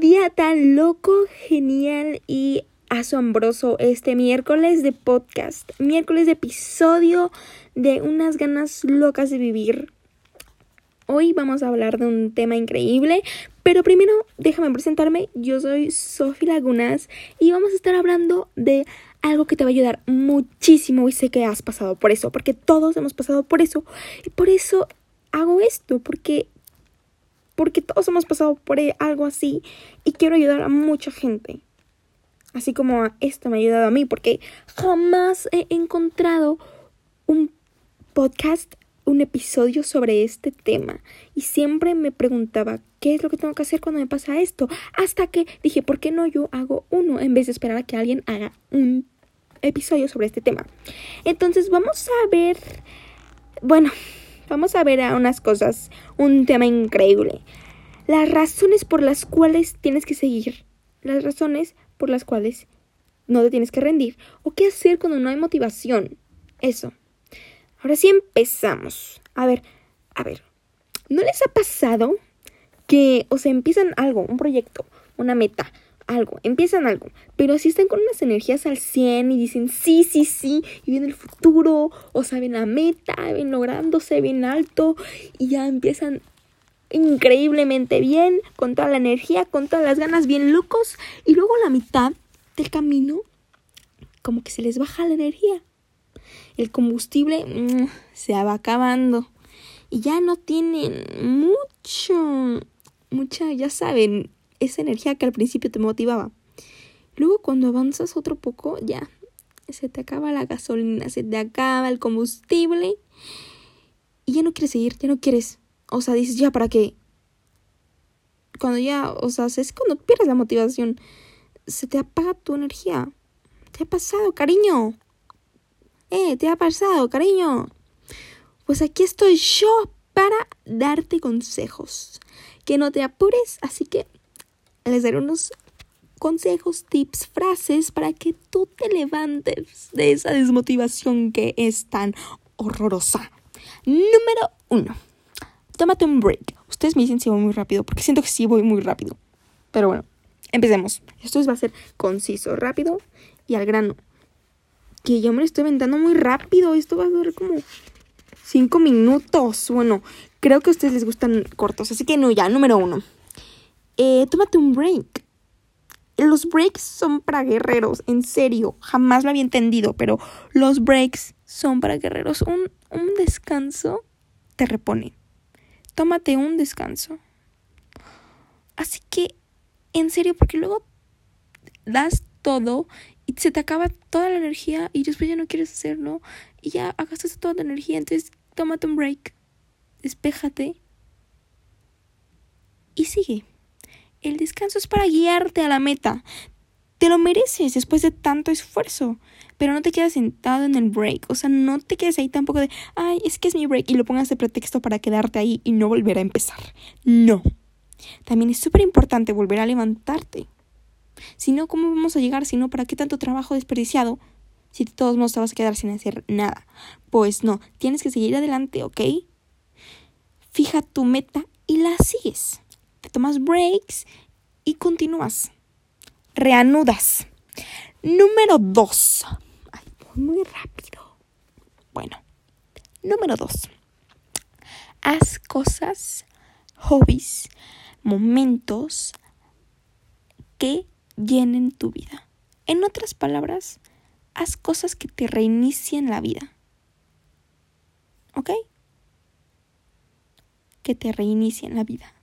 día tan loco, genial y asombroso este miércoles de podcast, miércoles de episodio de unas ganas locas de vivir. Hoy vamos a hablar de un tema increíble, pero primero déjame presentarme. Yo soy Sofi Lagunas y vamos a estar hablando de algo que te va a ayudar muchísimo y sé que has pasado por eso, porque todos hemos pasado por eso y por eso hago esto, porque porque todos hemos pasado por algo así y quiero ayudar a mucha gente. Así como esto me ha ayudado a mí, porque jamás he encontrado un podcast, un episodio sobre este tema. Y siempre me preguntaba, ¿qué es lo que tengo que hacer cuando me pasa esto? Hasta que dije, ¿por qué no yo hago uno en vez de esperar a que alguien haga un episodio sobre este tema? Entonces vamos a ver, bueno, vamos a ver a unas cosas, un tema increíble. Las razones por las cuales tienes que seguir. Las razones por las cuales no te tienes que rendir. O qué hacer cuando no hay motivación. Eso. Ahora sí empezamos. A ver, a ver. ¿No les ha pasado que, o sea, empiezan algo, un proyecto, una meta, algo, empiezan algo, pero si están con unas energías al 100 y dicen sí, sí, sí, y viene el futuro, o saben la meta, ven lográndose bien alto y ya empiezan increíblemente bien, con toda la energía, con todas las ganas, bien locos, y luego la mitad del camino, como que se les baja la energía. El combustible mm, se va acabando y ya no tienen mucho, mucha, ya saben, esa energía que al principio te motivaba. Luego cuando avanzas otro poco, ya se te acaba la gasolina, se te acaba el combustible y ya no quieres seguir, ya no quieres. O sea, dices, ya, ¿para qué? Cuando ya, o sea, es cuando pierdes la motivación, se te apaga tu energía. ¿Te ha pasado, cariño? Eh, ¿te ha pasado, cariño? Pues aquí estoy yo para darte consejos. Que no te apures, así que les daré unos consejos, tips, frases para que tú te levantes de esa desmotivación que es tan horrorosa. Número uno. Tómate un break. Ustedes me dicen si voy muy rápido, porque siento que sí voy muy rápido. Pero bueno, empecemos. Esto va a ser conciso, rápido y al grano. Que yo me lo estoy inventando muy rápido. Esto va a durar como cinco minutos. Bueno, creo que a ustedes les gustan cortos. Así que no, ya, número uno. Eh, tómate un break. Los breaks son para guerreros, en serio. Jamás lo había entendido, pero los breaks son para guerreros. Un, un descanso te repone. Tómate un descanso. Así que, en serio, porque luego das todo y se te acaba toda la energía y después ya no quieres hacerlo y ya gastas toda tu energía. Entonces, tómate un break, despéjate y sigue. El descanso es para guiarte a la meta. Te lo mereces después de tanto esfuerzo. Pero no te quedas sentado en el break. O sea, no te quedes ahí tampoco de, ay, es que es mi break y lo pongas de pretexto para quedarte ahí y no volver a empezar. No. También es súper importante volver a levantarte. Si no, ¿cómo vamos a llegar? Si no, ¿para qué tanto trabajo desperdiciado? Si de todos modos te vas a quedar sin hacer nada. Pues no, tienes que seguir adelante, ¿ok? Fija tu meta y la sigues te tomas breaks y continúas. Reanudas. Número dos. Ay, muy rápido. Bueno, número dos. Haz cosas, hobbies, momentos que llenen tu vida. En otras palabras, haz cosas que te reinicien la vida. ¿Ok? Que te reinicien la vida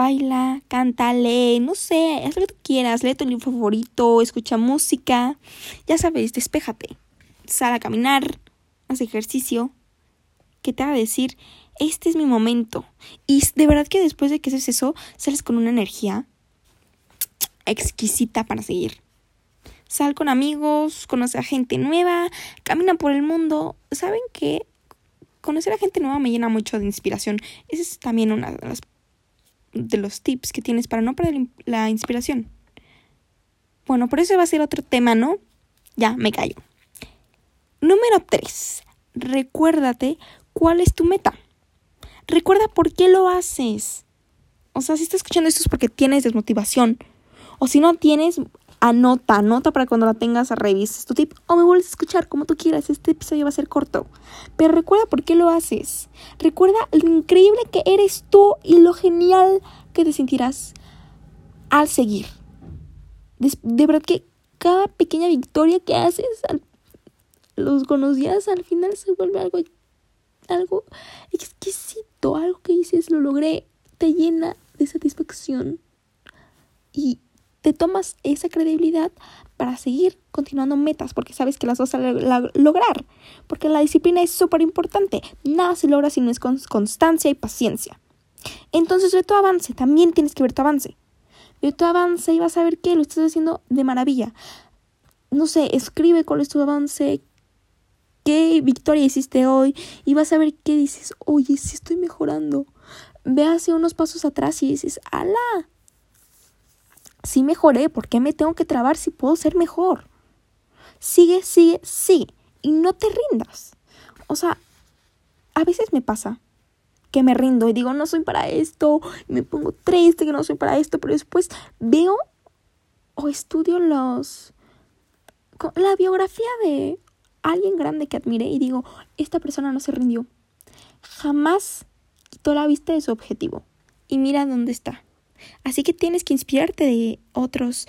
baila, canta, lee, no sé, haz lo que tú quieras, lee tu libro favorito, escucha música, ya sabes, despéjate, sal a caminar, haz ejercicio, que te haga decir, este es mi momento. Y de verdad que después de que haces eso, sales con una energía exquisita para seguir. Sal con amigos, conoce a gente nueva, camina por el mundo. ¿Saben qué? Conocer a gente nueva me llena mucho de inspiración. Esa es también una de las de los tips que tienes para no perder la inspiración. Bueno, por eso va a ser otro tema, ¿no? Ya, me callo. Número 3. Recuérdate cuál es tu meta. Recuerda por qué lo haces. O sea, si estás escuchando esto es porque tienes desmotivación. O si no tienes, anota, anota para cuando la tengas revises tu tip. O me vuelves a escuchar como tú quieras. Este episodio va a ser corto. Pero recuerda por qué lo haces. Recuerda lo increíble que eres tú y lo genial que te sentirás al seguir. De, verdad que cada pequeña victoria que haces, los conocías al final se vuelve algo, algo exquisito, algo que dices, lo logré, te llena de satisfacción y te tomas esa credibilidad para seguir continuando metas porque sabes que las vas a lograr. Porque la disciplina es súper importante. Nada se logra si no es con constancia y paciencia. Entonces ve tu avance, también tienes que ver tu avance. Ve tu avance y vas a ver que lo estás haciendo de maravilla. No sé, escribe cuál es tu avance, qué victoria hiciste hoy y vas a ver qué dices, oye, sí estoy mejorando ve hacia unos pasos atrás y dices, ala, sí mejoré, ¿por qué me tengo que trabar si puedo ser mejor? Sigue, sigue, sigue y no te rindas. O sea, a veces me pasa que me rindo y digo, no soy para esto, y me pongo triste que no soy para esto, pero después veo o estudio los la biografía de alguien grande que admire y digo, esta persona no se rindió. Jamás quitó la vista de su objetivo. Y mira dónde está. Así que tienes que inspirarte de otros,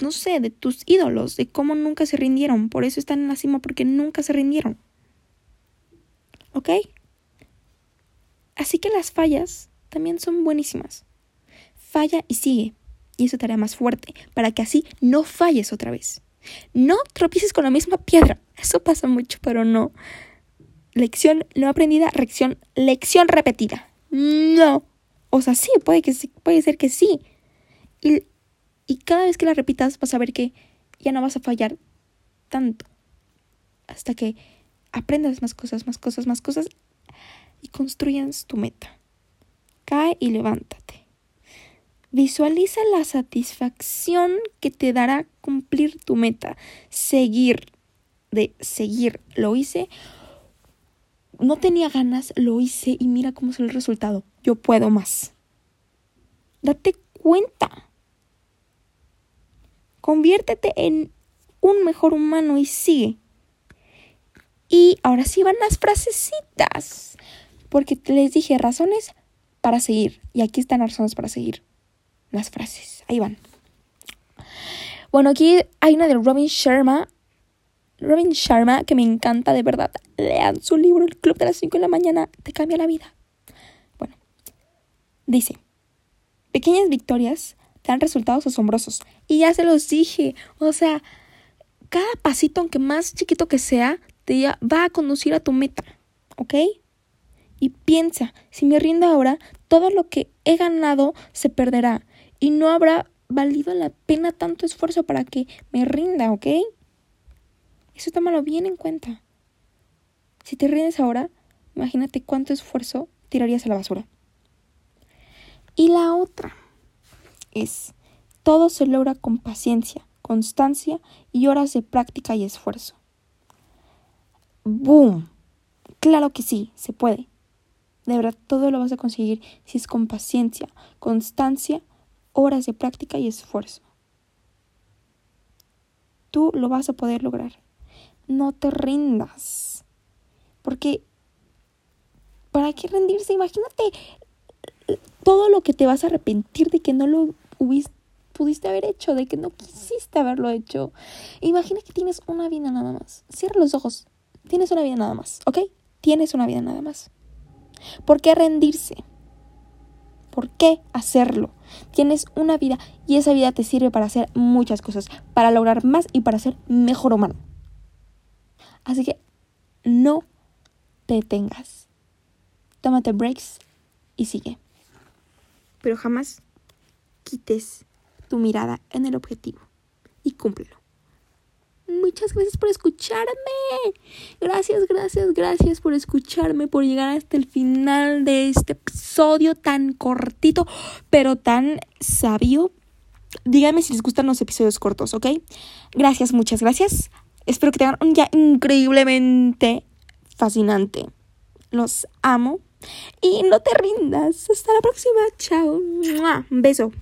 no sé, de tus ídolos, de cómo nunca se rindieron. Por eso están en la cima, porque nunca se rindieron. ¿Ok? Así que las fallas también son buenísimas. Falla y sigue. Y eso te hará más fuerte, para que así no falles otra vez. No tropieces con la misma piedra. Eso pasa mucho, pero no lección no aprendida, lección, lección repetida. No. O sea, sí, puede, que, puede ser que sí. Y, y cada vez que la repitas vas a ver que ya no vas a fallar tanto. Hasta que aprendas más cosas, más cosas, más cosas y construyas tu meta. Cae y levántate. Visualiza la satisfacción que te dará cumplir tu meta. Seguir, de seguir, lo hice no tenía ganas, lo hice y mira cómo es el resultado. Yo puedo más. Date cuenta. Conviértete en un mejor humano y sigue. Y ahora sí van las frasecitas. Porque les dije razones para seguir. Y aquí están las razones para seguir. Las frases. Ahí van. Bueno, aquí hay una de Robin Sharma Robin Sharma, que me encanta de verdad. Lean su libro, El Club de las 5 de la mañana, te cambia la vida. Bueno, dice, pequeñas victorias dan resultados asombrosos. Y ya se los dije, o sea, cada pasito, aunque más chiquito que sea, te va a conducir a tu meta, ¿ok? Y piensa, si me rindo ahora, todo lo que he ganado se perderá y no habrá valido la pena tanto esfuerzo para que me rinda, ¿ok? Eso tómalo bien en cuenta. Si te rindes ahora, imagínate cuánto esfuerzo tirarías a la basura. Y la otra es, todo se logra con paciencia, constancia y horas de práctica y esfuerzo. ¡Boom! Claro que sí, se puede. De verdad, todo lo vas a conseguir si es con paciencia, constancia, horas de práctica y esfuerzo. Tú lo vas a poder lograr no te rindas. Porque, ¿para qué rendirse? Imagínate todo lo que te vas a arrepentir de que no lo pudiste haber hecho, de que no quisiste haberlo hecho. Imagina que tienes una vida nada más. Cierra los ojos. Tienes una vida nada más, ¿ok? Tienes una vida nada más. ¿Por qué rendirse? ¿Por qué hacerlo? Tienes una vida y esa vida te sirve para hacer muchas cosas, para lograr más y para ser mejor humano. Así que no te detengas. Tómate breaks y sigue. Pero jamás quites tu mirada en el objetivo y cúmplelo. Muchas gracias por escucharme. Gracias, gracias, gracias por escucharme, por llegar hasta el final de este episodio tan cortito, pero tan sabio. Díganme si les gustan los episodios cortos, ¿ok? Gracias, muchas gracias. Espero que tengan un día increíblemente fascinante. Los amo Y no te rindas. Hasta la próxima. Chao. Un beso.